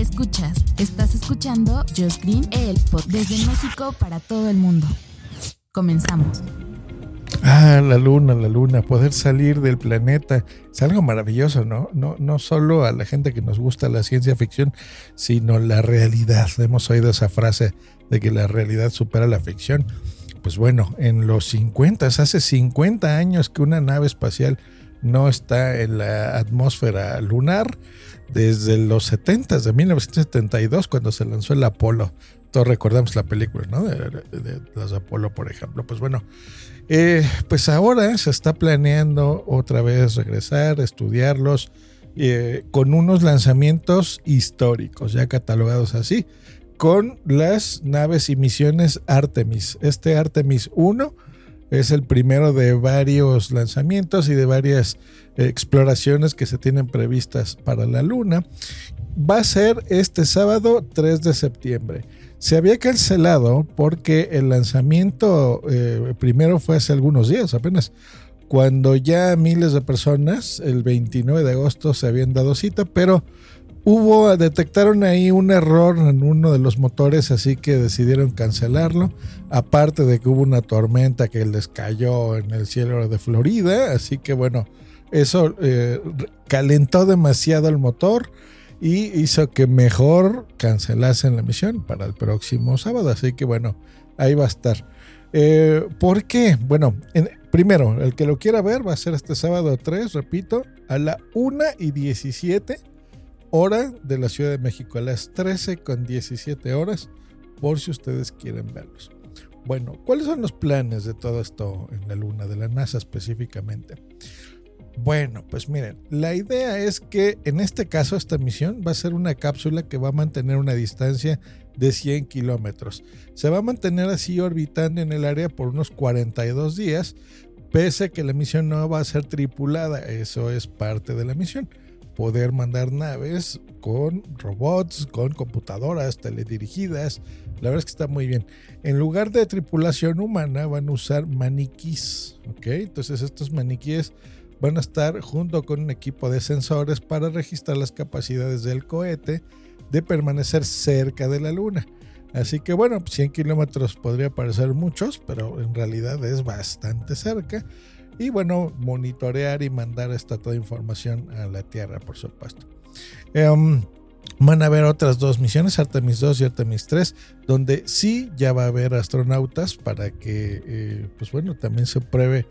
Escuchas, estás escuchando Just Green, el pod desde México para todo el mundo. Comenzamos. Ah, la luna, la luna, poder salir del planeta. Es algo maravilloso, ¿no? No, no solo a la gente que nos gusta la ciencia ficción, sino la realidad. Hemos oído esa frase de que la realidad supera la ficción. Pues bueno, en los 50, hace 50 años que una nave espacial no está en la atmósfera lunar, desde los 70, de 1972, cuando se lanzó el Apolo. Todos recordamos la película, ¿no? De, de, de los Apolo, por ejemplo. Pues bueno, eh, pues ahora se está planeando otra vez regresar, estudiarlos, eh, con unos lanzamientos históricos, ya catalogados así, con las naves y misiones Artemis. Este Artemis 1 es el primero de varios lanzamientos y de varias eh, exploraciones que se tienen previstas para la Luna. Va a ser este sábado 3 de septiembre. Se había cancelado porque el lanzamiento eh, primero fue hace algunos días, apenas cuando ya miles de personas el 29 de agosto se habían dado cita, pero hubo, detectaron ahí un error en uno de los motores, así que decidieron cancelarlo. Aparte de que hubo una tormenta que les cayó en el cielo de Florida, así que bueno, eso eh, calentó demasiado el motor y hizo que mejor cancelasen la misión para el próximo sábado. Así que bueno, ahí va a estar. Eh, ¿Por qué? Bueno, en, primero, el que lo quiera ver va a ser este sábado 3, repito, a la 1 y 17 hora de la Ciudad de México, a las 13 con 17 horas, por si ustedes quieren verlos. Bueno, ¿cuáles son los planes de todo esto en la Luna, de la NASA específicamente? Bueno, pues miren, la idea es que en este caso esta misión va a ser una cápsula que va a mantener una distancia de 100 kilómetros. Se va a mantener así orbitando en el área por unos 42 días, pese a que la misión no va a ser tripulada. Eso es parte de la misión. Poder mandar naves con robots, con computadoras teledirigidas. La verdad es que está muy bien. En lugar de tripulación humana van a usar maniquís. ¿ok? Entonces estos maniquíes van a estar junto con un equipo de sensores para registrar las capacidades del cohete de permanecer cerca de la Luna. Así que bueno, 100 kilómetros podría parecer muchos, pero en realidad es bastante cerca. Y bueno, monitorear y mandar esta toda información a la Tierra, por supuesto. Um, van a haber otras dos misiones, Artemis 2 y Artemis 3, donde sí ya va a haber astronautas para que, eh, pues bueno, también se pruebe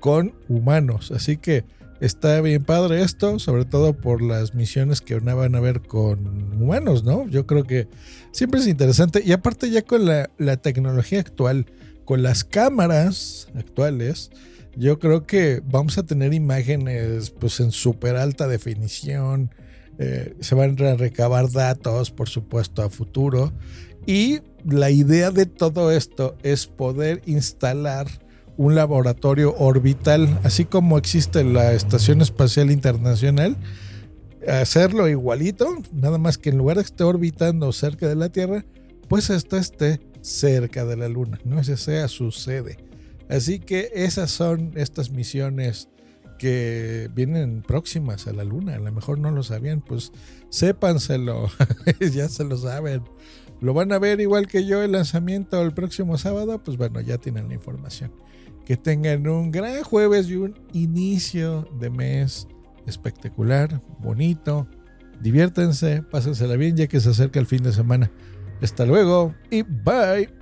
con humanos. Así que está bien padre esto, sobre todo por las misiones que van a ver con humanos, ¿no? Yo creo que siempre es interesante. Y aparte ya con la, la tecnología actual, con las cámaras actuales, yo creo que vamos a tener imágenes pues en súper alta definición. Eh, se van a recabar datos, por supuesto, a futuro. Y la idea de todo esto es poder instalar un laboratorio orbital, así como existe la Estación Espacial Internacional, hacerlo igualito, nada más que en lugar de que esté orbitando cerca de la Tierra, pues esto esté cerca de la Luna, no ese sea su sede. Así que esas son estas misiones que vienen próximas a la Luna. A lo mejor no lo sabían, pues sépanselo, ya se lo saben. Lo van a ver igual que yo el lanzamiento el próximo sábado, pues bueno, ya tienen la información. Que tengan un gran jueves y un inicio de mes espectacular, bonito. Diviértanse, pásensela bien ya que se acerca el fin de semana. Hasta luego y bye.